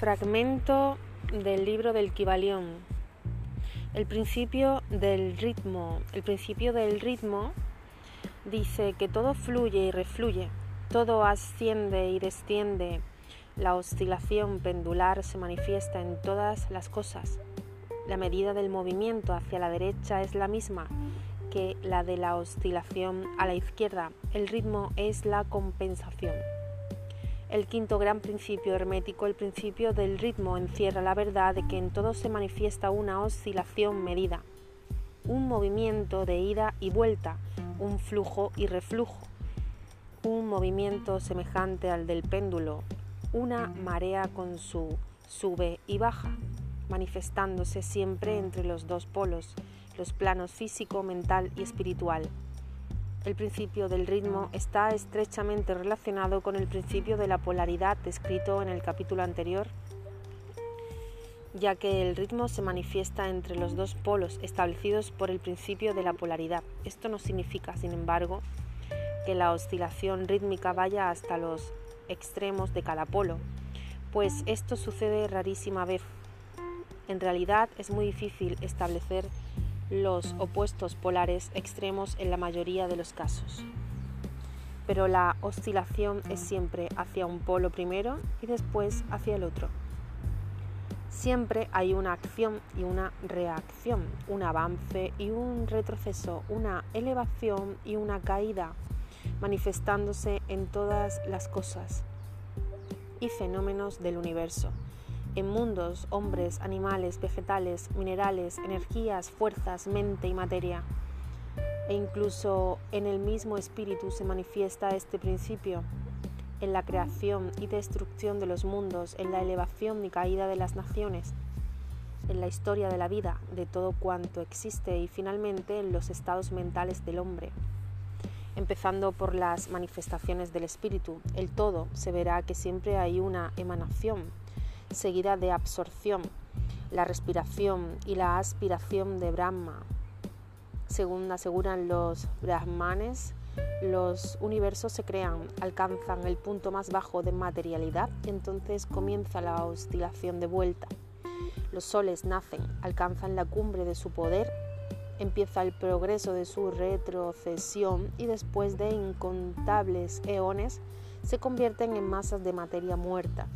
Fragmento del libro del Kibalión. El principio del ritmo. El principio del ritmo dice que todo fluye y refluye, todo asciende y desciende. La oscilación pendular se manifiesta en todas las cosas. La medida del movimiento hacia la derecha es la misma que la de la oscilación a la izquierda. El ritmo es la compensación. El quinto gran principio hermético, el principio del ritmo, encierra la verdad de que en todo se manifiesta una oscilación medida, un movimiento de ida y vuelta, un flujo y reflujo, un movimiento semejante al del péndulo, una marea con su sube y baja, manifestándose siempre entre los dos polos, los planos físico, mental y espiritual. El principio del ritmo está estrechamente relacionado con el principio de la polaridad descrito en el capítulo anterior, ya que el ritmo se manifiesta entre los dos polos establecidos por el principio de la polaridad. Esto no significa, sin embargo, que la oscilación rítmica vaya hasta los extremos de cada polo, pues esto sucede rarísima vez. En realidad es muy difícil establecer los opuestos polares extremos en la mayoría de los casos. Pero la oscilación es siempre hacia un polo primero y después hacia el otro. Siempre hay una acción y una reacción, un avance y un retroceso, una elevación y una caída, manifestándose en todas las cosas y fenómenos del universo en mundos, hombres, animales, vegetales, minerales, energías, fuerzas, mente y materia. E incluso en el mismo espíritu se manifiesta este principio, en la creación y destrucción de los mundos, en la elevación y caída de las naciones, en la historia de la vida, de todo cuanto existe y finalmente en los estados mentales del hombre. Empezando por las manifestaciones del espíritu, el todo se verá que siempre hay una emanación seguida de absorción, la respiración y la aspiración de Brahma. Según aseguran los brahmanes, los universos se crean, alcanzan el punto más bajo de materialidad y entonces comienza la oscilación de vuelta. Los soles nacen, alcanzan la cumbre de su poder, empieza el progreso de su retrocesión y después de incontables eones se convierten en masas de materia muerta,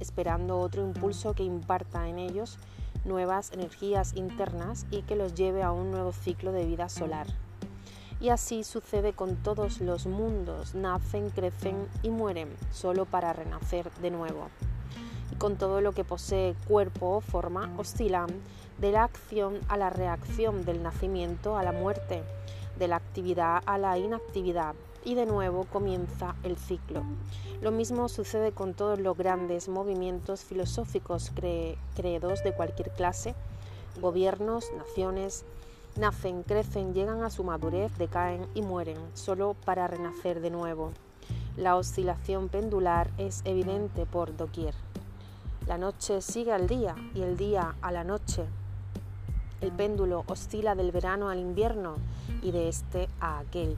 esperando otro impulso que imparta en ellos nuevas energías internas y que los lleve a un nuevo ciclo de vida solar. Y así sucede con todos los mundos, nacen, crecen y mueren, solo para renacer de nuevo. Y con todo lo que posee cuerpo o forma, oscilan de la acción a la reacción, del nacimiento a la muerte, de la actividad a la inactividad, y de nuevo comienza el ciclo. Lo mismo sucede con todos los grandes movimientos filosóficos credos de cualquier clase, gobiernos, naciones, nacen, crecen, llegan a su madurez, decaen y mueren, solo para renacer de nuevo. La oscilación pendular es evidente por doquier. La noche sigue al día y el día a la noche. El péndulo oscila del verano al invierno y de este a aquel.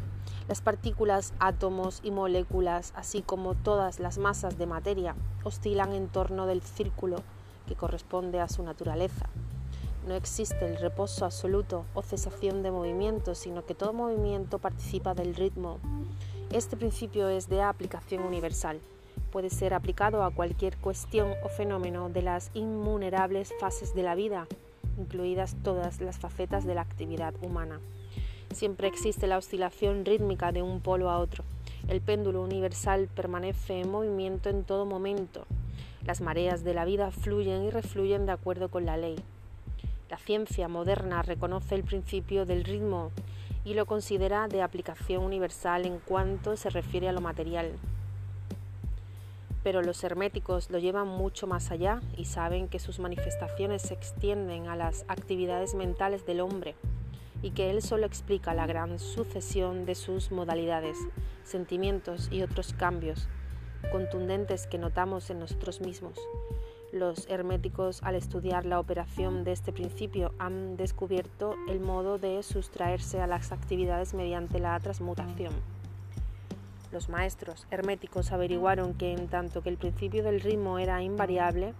Las partículas, átomos y moléculas, así como todas las masas de materia, oscilan en torno del círculo que corresponde a su naturaleza. No existe el reposo absoluto o cesación de movimiento, sino que todo movimiento participa del ritmo. Este principio es de aplicación universal. Puede ser aplicado a cualquier cuestión o fenómeno de las innumerables fases de la vida, incluidas todas las facetas de la actividad humana. Siempre existe la oscilación rítmica de un polo a otro. El péndulo universal permanece en movimiento en todo momento. Las mareas de la vida fluyen y refluyen de acuerdo con la ley. La ciencia moderna reconoce el principio del ritmo y lo considera de aplicación universal en cuanto se refiere a lo material. Pero los herméticos lo llevan mucho más allá y saben que sus manifestaciones se extienden a las actividades mentales del hombre y que él solo explica la gran sucesión de sus modalidades, sentimientos y otros cambios contundentes que notamos en nosotros mismos. Los herméticos, al estudiar la operación de este principio, han descubierto el modo de sustraerse a las actividades mediante la transmutación. los maestros herméticos averiguaron que en tanto que el principio del ritmo era invariable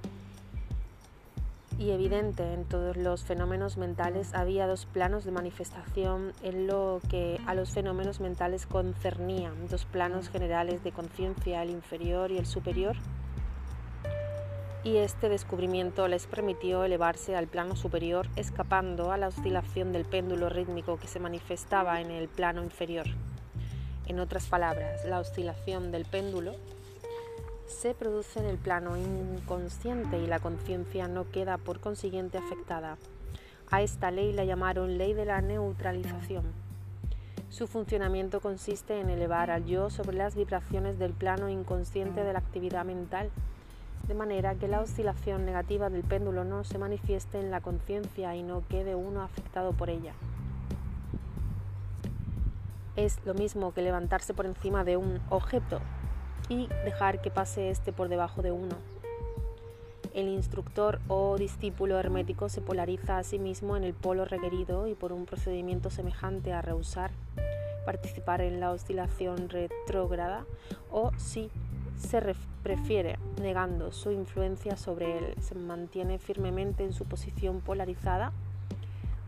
y evidente en todos los fenómenos mentales, había dos planos de manifestación en lo que a los fenómenos mentales concernía, dos planos generales de conciencia, el inferior y el superior, y este descubrimiento les permitió elevarse al plano superior escapando a la oscilación del péndulo rítmico que se manifestaba en el plano inferior. En otras palabras, la oscilación del péndulo se produce en el plano inconsciente y la conciencia no queda por consiguiente afectada. A esta ley la llamaron ley de la neutralización. Su funcionamiento consiste en elevar al yo sobre las vibraciones del plano inconsciente de la actividad mental de manera que la oscilación negativa del péndulo no se manifieste en la conciencia y no quede uno afectado por ella. Es lo mismo que levantarse por encima de un objeto y dejar que pase este por debajo de uno. El instructor o discípulo hermético se polariza a sí mismo en el polo requerido y por un procedimiento semejante a rehusar participar en la oscilación retrógrada o si se prefiere, negando su influencia sobre él, se mantiene firmemente en su posición polarizada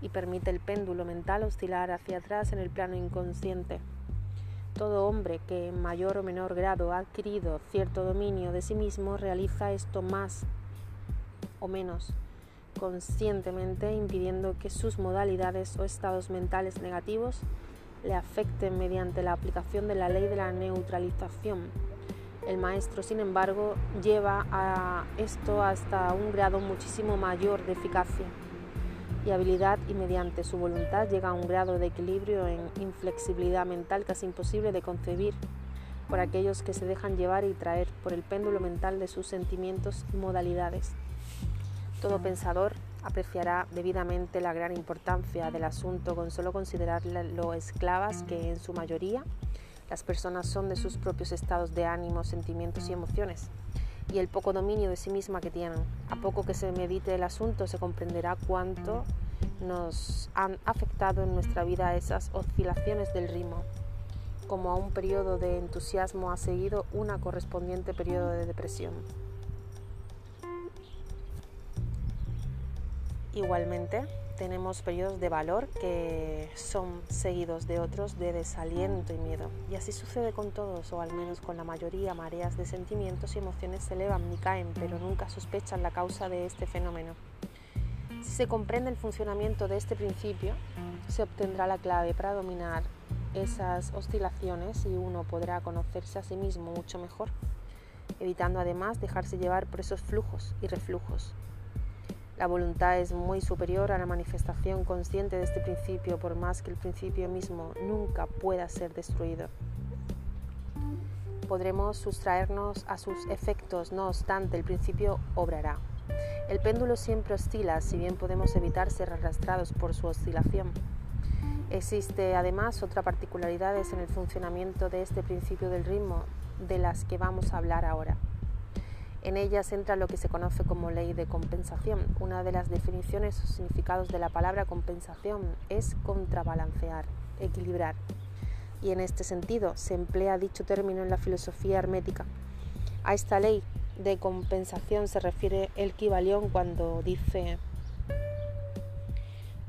y permite el péndulo mental oscilar hacia atrás en el plano inconsciente. Todo hombre que en mayor o menor grado ha adquirido cierto dominio de sí mismo realiza esto más o menos conscientemente, impidiendo que sus modalidades o estados mentales negativos le afecten mediante la aplicación de la ley de la neutralización. El maestro, sin embargo, lleva a esto hasta un grado muchísimo mayor de eficacia y habilidad y mediante su voluntad llega a un grado de equilibrio en inflexibilidad mental casi imposible de concebir por aquellos que se dejan llevar y traer por el péndulo mental de sus sentimientos y modalidades. Todo pensador apreciará debidamente la gran importancia del asunto con solo considerar lo esclavas que en su mayoría las personas son de sus propios estados de ánimo, sentimientos y emociones y el poco dominio de sí misma que tienen. A poco que se medite el asunto se comprenderá cuánto nos han afectado en nuestra vida esas oscilaciones del ritmo. Como a un periodo de entusiasmo ha seguido una correspondiente periodo de depresión. Igualmente, tenemos periodos de valor que son seguidos de otros de desaliento y miedo. Y así sucede con todos, o al menos con la mayoría, mareas de sentimientos y emociones se elevan ni caen, pero nunca sospechan la causa de este fenómeno. Si se comprende el funcionamiento de este principio, se obtendrá la clave para dominar esas oscilaciones y uno podrá conocerse a sí mismo mucho mejor, evitando además dejarse llevar por esos flujos y reflujos la voluntad es muy superior a la manifestación consciente de este principio, por más que el principio mismo nunca pueda ser destruido. Podremos sustraernos a sus efectos, no obstante, el principio obrará. El péndulo siempre oscila, si bien podemos evitar ser arrastrados por su oscilación. Existe además otra particularidad en el funcionamiento de este principio del ritmo, de las que vamos a hablar ahora. En ellas entra lo que se conoce como ley de compensación. Una de las definiciones o significados de la palabra compensación es contrabalancear, equilibrar. Y en este sentido se emplea dicho término en la filosofía hermética. A esta ley de compensación se refiere el Kibalión cuando dice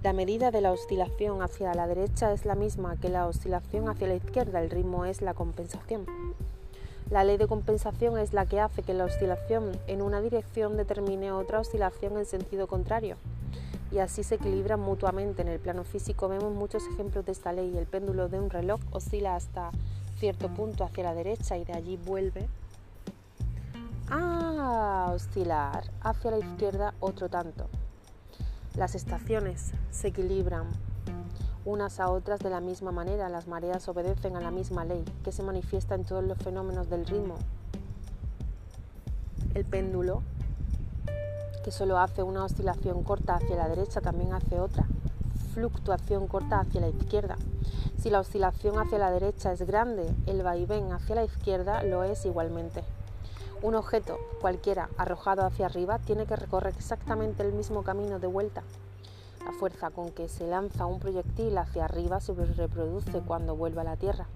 la medida de la oscilación hacia la derecha es la misma que la oscilación hacia la izquierda, el ritmo es la compensación. La ley de compensación es la que hace que la oscilación en una dirección determine otra oscilación en sentido contrario y así se equilibran mutuamente. En el plano físico vemos muchos ejemplos de esta ley. El péndulo de un reloj oscila hasta cierto punto hacia la derecha y de allí vuelve a oscilar hacia la izquierda otro tanto. Las estaciones se equilibran unas a otras de la misma manera. Las mareas obedecen a la misma ley que se manifiesta en todos los fenómenos del ritmo. El péndulo, que solo hace una oscilación corta hacia la derecha, también hace otra fluctuación corta hacia la izquierda. Si la oscilación hacia la derecha es grande, el vaivén hacia la izquierda lo es igualmente. Un objeto cualquiera arrojado hacia arriba tiene que recorrer exactamente el mismo camino de vuelta la fuerza con que se lanza un proyectil hacia arriba se reproduce cuando vuelve a la Tierra.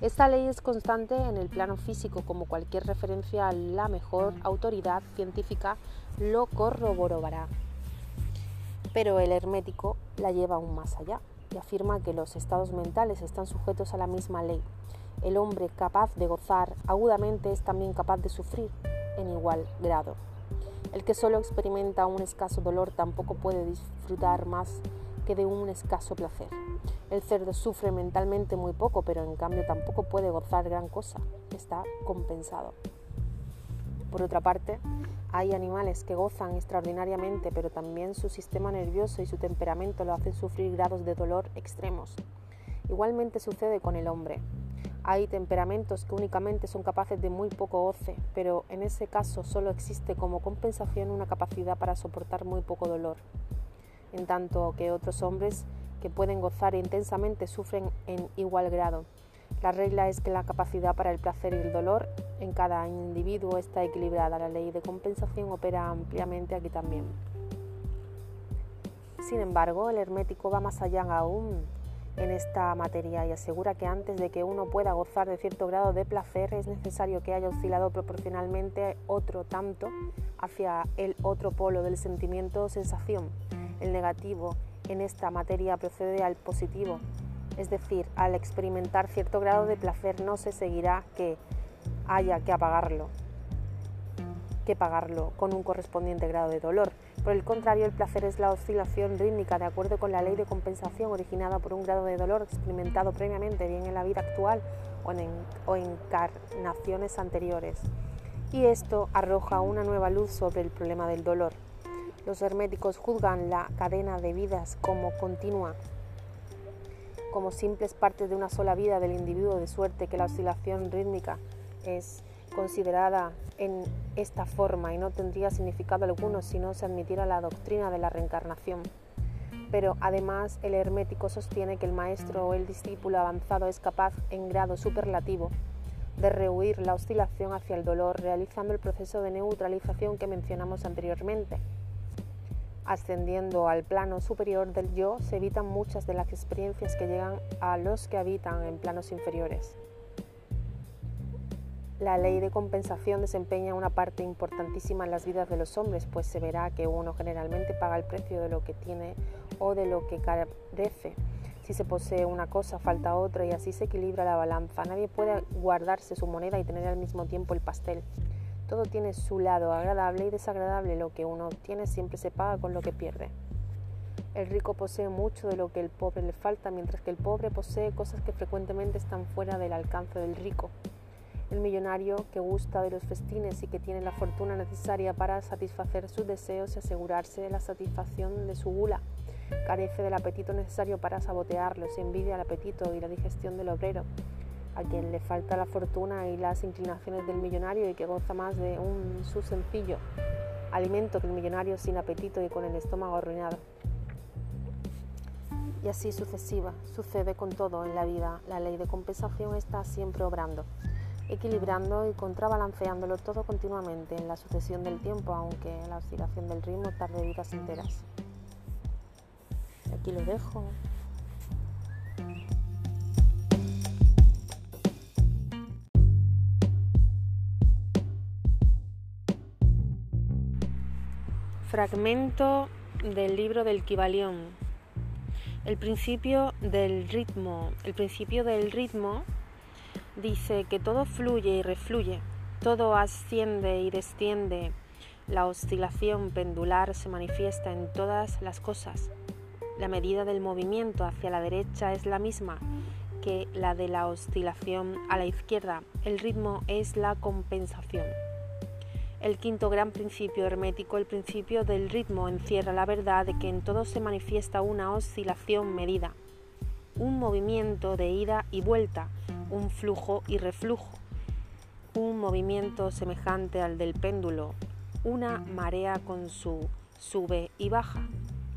Esta ley es constante en el plano físico, como cualquier referencia a la mejor autoridad científica lo corroborará. Pero el hermético la lleva aún más allá y afirma que los estados mentales están sujetos a la misma ley. El hombre capaz de gozar agudamente es también capaz de sufrir en igual grado. El que solo experimenta un escaso dolor tampoco puede disfrutar más que de un escaso placer. El cerdo sufre mentalmente muy poco, pero en cambio tampoco puede gozar gran cosa. Está compensado. Por otra parte, hay animales que gozan extraordinariamente, pero también su sistema nervioso y su temperamento lo hacen sufrir grados de dolor extremos. Igualmente sucede con el hombre. Hay temperamentos que únicamente son capaces de muy poco goce, pero en ese caso solo existe como compensación una capacidad para soportar muy poco dolor en tanto que otros hombres que pueden gozar intensamente sufren en igual grado. La regla es que la capacidad para el placer y el dolor en cada individuo está equilibrada. La ley de compensación opera ampliamente aquí también. Sin embargo, el hermético va más allá aún en esta materia y asegura que antes de que uno pueda gozar de cierto grado de placer es necesario que haya oscilado proporcionalmente otro tanto hacia el otro polo del sentimiento o sensación el negativo en esta materia procede al positivo, es decir, al experimentar cierto grado de placer no se seguirá que haya que apagarlo, que pagarlo con un correspondiente grado de dolor. Por el contrario, el placer es la oscilación rítmica de acuerdo con la ley de compensación originada por un grado de dolor experimentado previamente bien en la vida actual o en, encarnaciones anteriores. Y esto arroja una nueva luz sobre el problema del dolor. Los herméticos juzgan la cadena de vidas como continua, como simples partes de una sola vida del individuo, de suerte que la oscilación rítmica es considerada en esta forma y no tendría significado alguno si no se admitiera la doctrina de la reencarnación. Pero además el hermético sostiene que el maestro o el discípulo avanzado es capaz en grado superlativo de rehuir la oscilación hacia el dolor realizando el proceso de neutralización que mencionamos anteriormente. Ascendiendo al plano superior del yo, se evitan muchas de las experiencias que llegan a los que habitan en planos inferiores. La ley de compensación desempeña una parte importantísima en las vidas de los hombres, pues se verá que uno generalmente paga el precio de lo que tiene o de lo que carece. Si se posee una cosa, falta otra y así se equilibra la balanza. Nadie puede guardarse su moneda y tener al mismo tiempo el pastel. Todo tiene su lado agradable y desagradable. Lo que uno tiene siempre se paga con lo que pierde. El rico posee mucho de lo que el pobre le falta, mientras que el pobre posee cosas que frecuentemente están fuera del alcance del rico. El millonario que gusta de los festines y que tiene la fortuna necesaria para satisfacer sus deseos y asegurarse de la satisfacción de su gula, carece del apetito necesario para sabotearlos envidia el apetito y la digestión del obrero a quien le falta la fortuna y las inclinaciones del millonario y que goza más de un su sencillo alimento que el millonario sin apetito y con el estómago arruinado. Y así sucesiva, sucede con todo en la vida. La ley de compensación está siempre obrando, equilibrando y contrabalanceándolo todo continuamente en la sucesión del tiempo, aunque la oscilación del ritmo tarde vidas enteras. Aquí lo dejo. Fragmento del libro del Kibalión. El principio del ritmo. El principio del ritmo dice que todo fluye y refluye, todo asciende y desciende. La oscilación pendular se manifiesta en todas las cosas. La medida del movimiento hacia la derecha es la misma que la de la oscilación a la izquierda. El ritmo es la compensación. El quinto gran principio hermético, el principio del ritmo, encierra la verdad de que en todo se manifiesta una oscilación medida, un movimiento de ida y vuelta, un flujo y reflujo, un movimiento semejante al del péndulo, una marea con su sube y baja,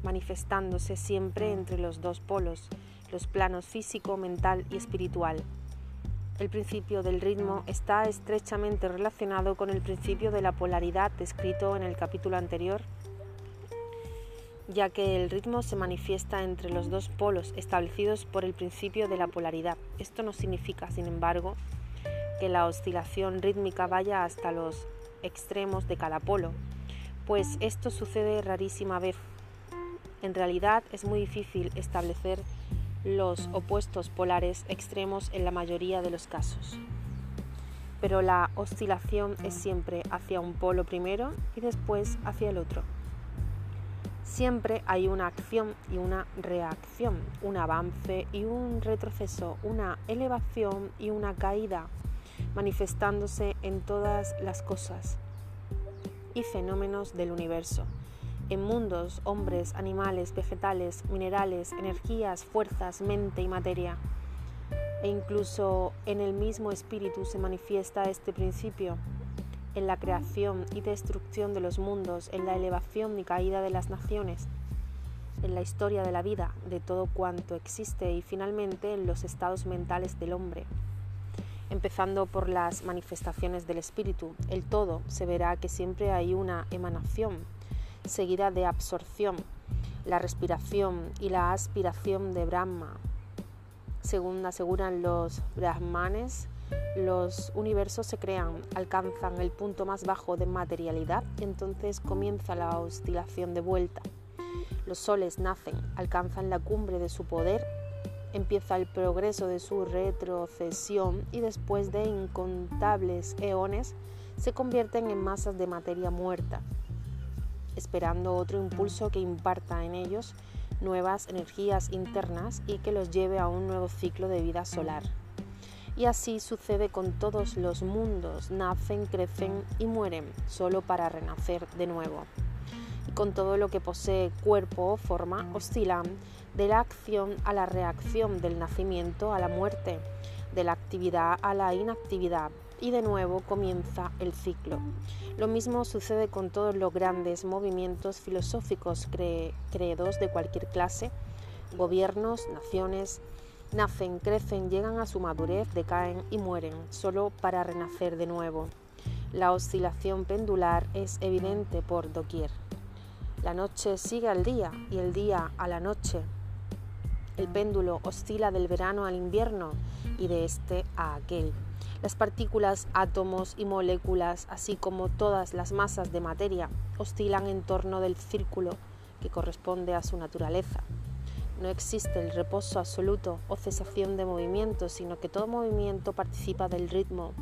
manifestándose siempre entre los dos polos, los planos físico, mental y espiritual. El principio del ritmo está estrechamente relacionado con el principio de la polaridad descrito en el capítulo anterior. Ya que el ritmo se manifiesta entre los dos polos establecidos por el principio de la polaridad. Esto no significa, sin embargo, que la oscilación rítmica vaya hasta los extremos de cada polo, pues esto sucede rarísima vez. En realidad es muy difícil establecer los opuestos polares extremos en la mayoría de los casos. Pero la oscilación es siempre hacia un polo primero y después hacia el otro. Siempre hay una acción y una reacción, un avance y un retroceso, una elevación y una caída, manifestándose en todas las cosas y fenómenos del universo, en mundos, hombres, animales, vegetales, minerales, energías, fuerzas, mente y materia. E incluso en el mismo espíritu se manifiesta este principio, en la creación y destrucción de los mundos, en la elevación y caída de las naciones, en la historia de la vida, de todo cuanto existe y finalmente en los estados mentales del hombre. Empezando por las manifestaciones del espíritu, el todo se verá que siempre hay una emanación seguida de absorción, la respiración y la aspiración de Brahma. Según aseguran los brahmanes, los universos se crean, alcanzan el punto más bajo de materialidad y entonces comienza la oscilación de vuelta. Los soles nacen, alcanzan la cumbre de su poder, empieza el progreso de su retrocesión y después de incontables eones se convierten en masas de materia muerta, esperando otro impulso que imparta en ellos nuevas energías internas y que los lleve a un nuevo ciclo de vida solar. Y así sucede con todos los mundos, nacen, crecen y mueren, solo para renacer de nuevo. Y con todo lo que posee cuerpo o forma, oscilan de la acción a la reacción, del nacimiento a la muerte, de la actividad a la inactividad, y de nuevo comienza el ciclo. Lo mismo sucede con todos los grandes movimientos filosóficos, credos de cualquier clase, gobiernos, naciones, Nacen, crecen, llegan a su madurez, decaen y mueren, solo para renacer de nuevo. La oscilación pendular es evidente por doquier. La noche sigue al día y el día a la noche. El péndulo oscila del verano al invierno y de este a aquel. Las partículas, átomos y moléculas, así como todas las masas de materia, oscilan en torno del círculo que corresponde a su naturaleza. No existe el reposo absoluto o cesación de movimiento, sino que todo movimiento participa del ritmo.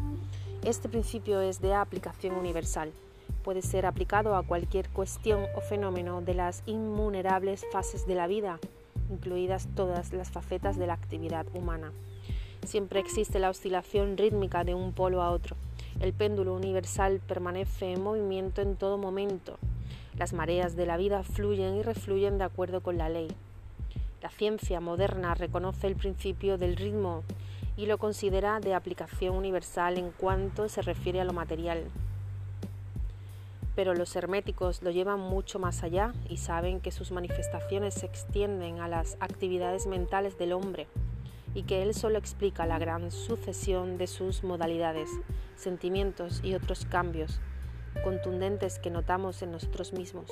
Este principio es de aplicación universal. Puede ser aplicado a cualquier cuestión o fenómeno de las inmunerables fases de la vida, incluidas todas las facetas de la actividad humana. Siempre existe la oscilación rítmica de un polo a otro. El péndulo universal permanece en movimiento en todo momento. Las mareas de la vida fluyen y refluyen de acuerdo con la ley. La ciencia moderna reconoce el principio del ritmo y lo considera de aplicación universal en cuanto se refiere a lo material. Pero los herméticos lo llevan mucho más allá y saben que sus manifestaciones se extienden a las actividades mentales del hombre y que él solo explica la gran sucesión de sus modalidades, sentimientos y otros cambios contundentes que notamos en nosotros mismos.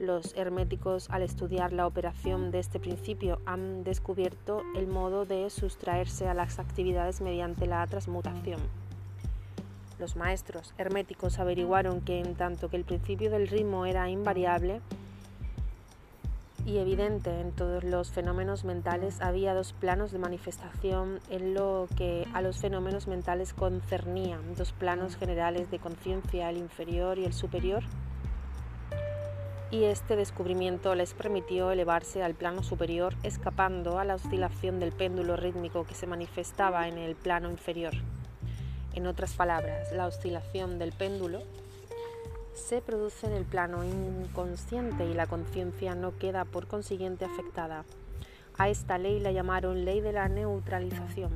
Los herméticos, al estudiar la operación de este principio, han descubierto el modo de sustraerse a las actividades mediante la transmutación. Los maestros herméticos averiguaron que en tanto que el principio del ritmo era invariable y evidente en todos los fenómenos mentales, había dos planos de manifestación en lo que a los fenómenos mentales concernía, dos planos generales de conciencia, el inferior y el superior, y este descubrimiento les permitió elevarse al plano superior escapando a la oscilación del péndulo rítmico que se manifestaba en el plano inferior. En otras palabras, la oscilación del péndulo se produce en el plano inconsciente y la conciencia no queda por consiguiente afectada. A esta ley la llamaron ley de la neutralización.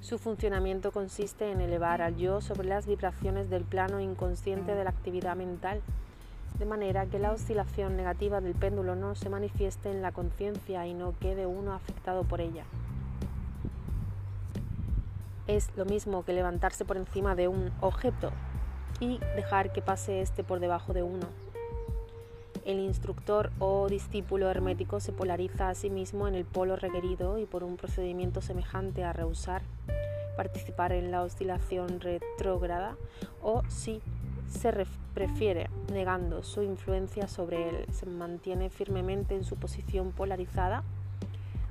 Su funcionamiento consiste en elevar al yo sobre las vibraciones del plano inconsciente de la actividad mental de manera que la oscilación negativa del péndulo no se manifieste en la conciencia y no quede uno afectado por ella. Es lo mismo que levantarse por encima de un objeto y dejar que pase este por debajo de uno. El instructor o discípulo hermético se polariza a sí mismo en el polo requerido y por un procedimiento semejante a rehusar participar en la oscilación retrógrada o si se prefiere negando su influencia sobre él, se mantiene firmemente en su posición polarizada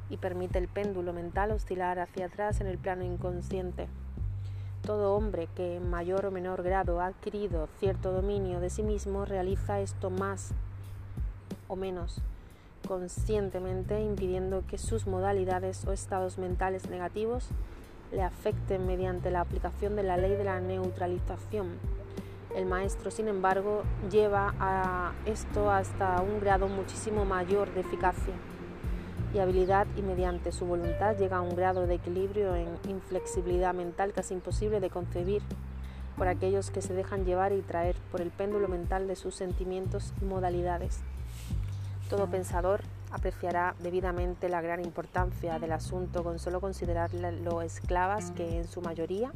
y permite el péndulo mental oscilar hacia atrás en el plano inconsciente. Todo hombre que en mayor o menor grado ha adquirido cierto dominio de sí mismo realiza esto más o menos conscientemente, impidiendo que sus modalidades o estados mentales negativos le afecten mediante la aplicación de la ley de la neutralización. El maestro, sin embargo, lleva a esto hasta un grado muchísimo mayor de eficacia y habilidad y mediante su voluntad llega a un grado de equilibrio en inflexibilidad mental casi imposible de concebir por aquellos que se dejan llevar y traer por el péndulo mental de sus sentimientos y modalidades. Todo pensador apreciará debidamente la gran importancia del asunto con solo considerar lo esclavas que en su mayoría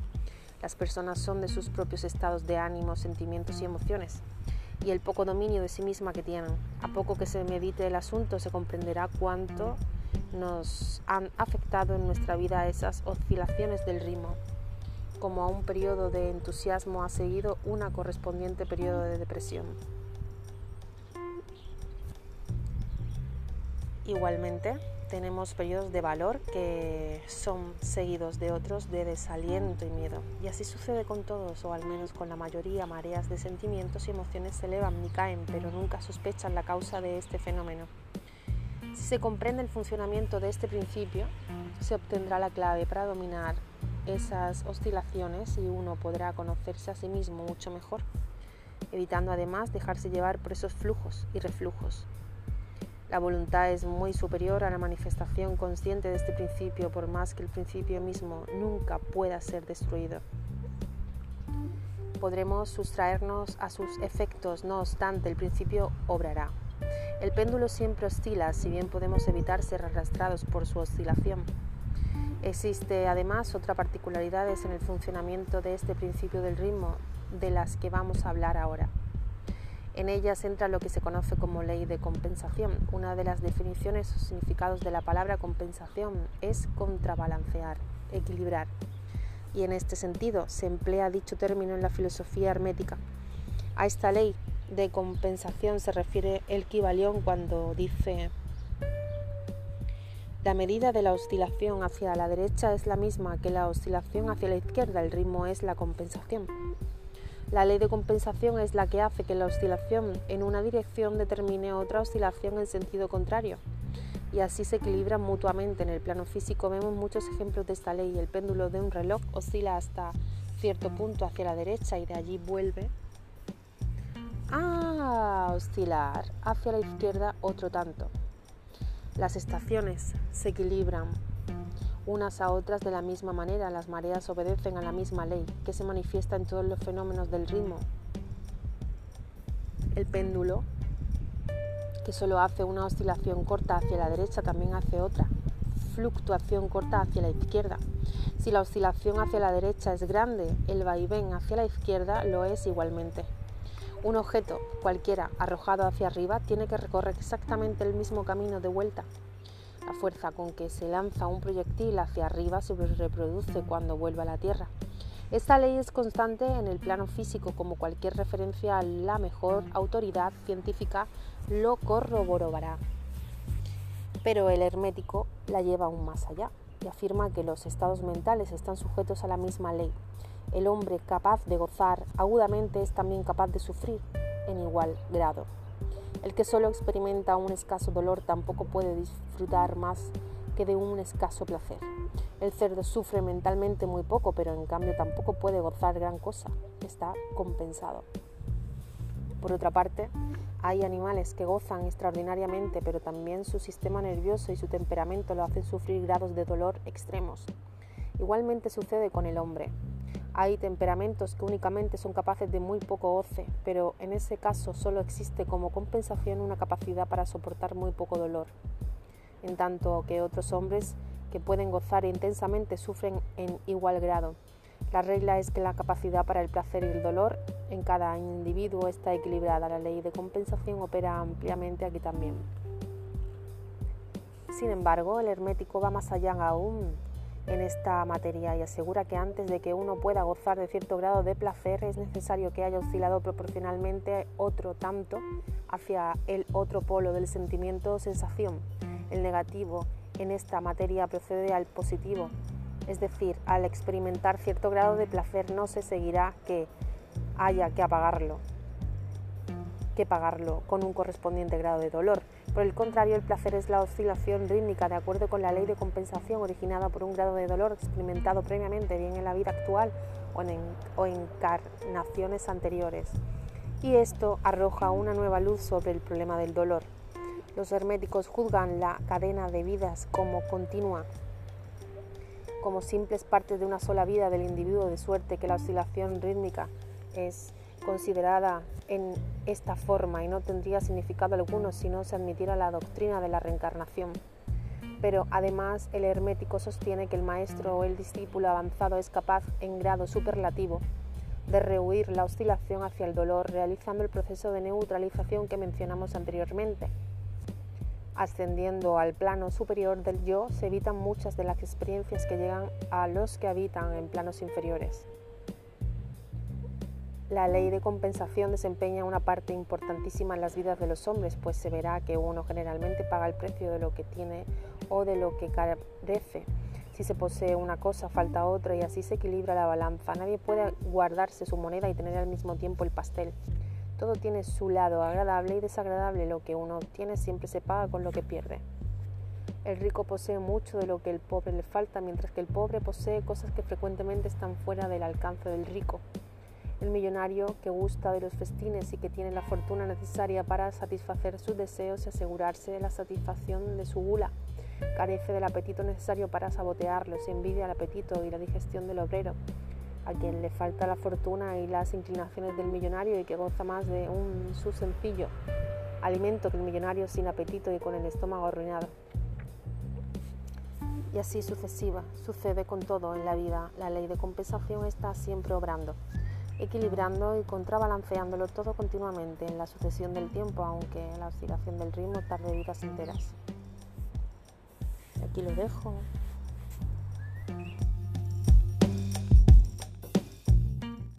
las personas son de sus propios estados de ánimo, sentimientos y emociones y el poco dominio de sí misma que tienen. A poco que se medite el asunto se comprenderá cuánto nos han afectado en nuestra vida esas oscilaciones del ritmo. Como a un periodo de entusiasmo ha seguido una correspondiente periodo de depresión. Igualmente, tenemos periodos de valor que son seguidos de otros de desaliento y miedo. Y así sucede con todos, o al menos con la mayoría, mareas de sentimientos y emociones se elevan y caen, pero nunca sospechan la causa de este fenómeno. Si se comprende el funcionamiento de este principio, se obtendrá la clave para dominar esas oscilaciones y uno podrá conocerse a sí mismo mucho mejor, evitando además dejarse llevar por esos flujos y reflujos la voluntad es muy superior a la manifestación consciente de este principio, por más que el principio mismo nunca pueda ser destruido. Podremos sustraernos a sus efectos, no obstante, el principio obrará. El péndulo siempre oscila, si bien podemos evitar ser arrastrados por su oscilación. Existe además otra particularidad en el funcionamiento de este principio del ritmo, de las que vamos a hablar ahora. En ellas entra lo que se conoce como ley de compensación. Una de las definiciones o significados de la palabra compensación es contrabalancear, equilibrar. Y en este sentido se emplea dicho término en la filosofía hermética. A esta ley de compensación se refiere el Kibalión cuando dice la medida de la oscilación hacia la derecha es la misma que la oscilación hacia la izquierda, el ritmo es la compensación. La ley de compensación es la que hace que la oscilación en una dirección determine otra oscilación en sentido contrario y así se equilibran mutuamente. En el plano físico vemos muchos ejemplos de esta ley. El péndulo de un reloj oscila hasta cierto punto hacia la derecha y de allí vuelve a oscilar hacia la izquierda otro tanto. Las estaciones se equilibran unas a otras de la misma manera. Las mareas obedecen a la misma ley que se manifiesta en todos los fenómenos del ritmo. El péndulo, que solo hace una oscilación corta hacia la derecha, también hace otra fluctuación corta hacia la izquierda. Si la oscilación hacia la derecha es grande, el vaivén hacia la izquierda lo es igualmente. Un objeto cualquiera arrojado hacia arriba tiene que recorrer exactamente el mismo camino de vuelta la fuerza con que se lanza un proyectil hacia arriba se reproduce cuando vuelve a la Tierra. Esta ley es constante en el plano físico como cualquier referencia a la mejor autoridad científica lo corroborará. Pero el hermético la lleva aún más allá y afirma que los estados mentales están sujetos a la misma ley. El hombre capaz de gozar agudamente es también capaz de sufrir en igual grado. El que solo experimenta un escaso dolor tampoco puede disfrutar más que de un escaso placer. El cerdo sufre mentalmente muy poco, pero en cambio tampoco puede gozar gran cosa. Está compensado. Por otra parte, hay animales que gozan extraordinariamente, pero también su sistema nervioso y su temperamento lo hacen sufrir grados de dolor extremos. Igualmente sucede con el hombre. Hay temperamentos que únicamente son capaces de muy poco goce, pero en ese caso solo existe como compensación una capacidad para soportar muy poco dolor, en tanto que otros hombres que pueden gozar intensamente sufren en igual grado. La regla es que la capacidad para el placer y el dolor en cada individuo está equilibrada. La ley de compensación opera ampliamente aquí también. Sin embargo, el hermético va más allá aún en esta materia y asegura que antes de que uno pueda gozar de cierto grado de placer es necesario que haya oscilado proporcionalmente otro tanto hacia el otro polo del sentimiento o sensación. El negativo en esta materia procede al positivo, es decir, al experimentar cierto grado de placer no se seguirá que haya que apagarlo, que pagarlo con un correspondiente grado de dolor. Por el contrario, el placer es la oscilación rítmica de acuerdo con la ley de compensación originada por un grado de dolor experimentado previamente, bien en la vida actual o en, o encarnaciones anteriores. Y esto arroja una nueva luz sobre el problema del dolor. Los herméticos juzgan la cadena de vidas como continua, como simples partes de una sola vida del individuo, de suerte que la oscilación rítmica es considerada en esta forma y no tendría significado alguno si no se admitiera la doctrina de la reencarnación. Pero además el hermético sostiene que el maestro o el discípulo avanzado es capaz en grado superlativo de rehuir la oscilación hacia el dolor realizando el proceso de neutralización que mencionamos anteriormente Ascendiendo al plano superior del yo, se evitan muchas de las experiencias que llegan a los que habitan en planos inferiores. La ley de compensación desempeña una parte importantísima en las vidas de los hombres, pues se verá que uno generalmente paga el precio de lo que tiene o de lo que carece. Si se posee una cosa, falta otra y así se equilibra la balanza. Nadie puede guardarse su moneda y tener al mismo tiempo el pastel. Todo tiene su lado agradable y desagradable. Lo que uno obtiene siempre se paga con lo que pierde. El rico posee mucho de lo que el pobre le falta, mientras que el pobre posee cosas que frecuentemente están fuera del alcance del rico. El millonario que gusta de los festines y que tiene la fortuna necesaria para satisfacer sus deseos y asegurarse de la satisfacción de su gula, carece del apetito necesario para sabotearlos y envidia el apetito y la digestión del obrero, a quien le falta la fortuna y las inclinaciones del millonario y que goza más de un su sencillo alimento que el millonario sin apetito y con el estómago arruinado. Y así sucesiva, sucede con todo en la vida. La ley de compensación está siempre obrando, equilibrando y contrabalanceándolo todo continuamente en la sucesión del tiempo, aunque la oscilación del ritmo tarde vidas enteras. Aquí lo dejo.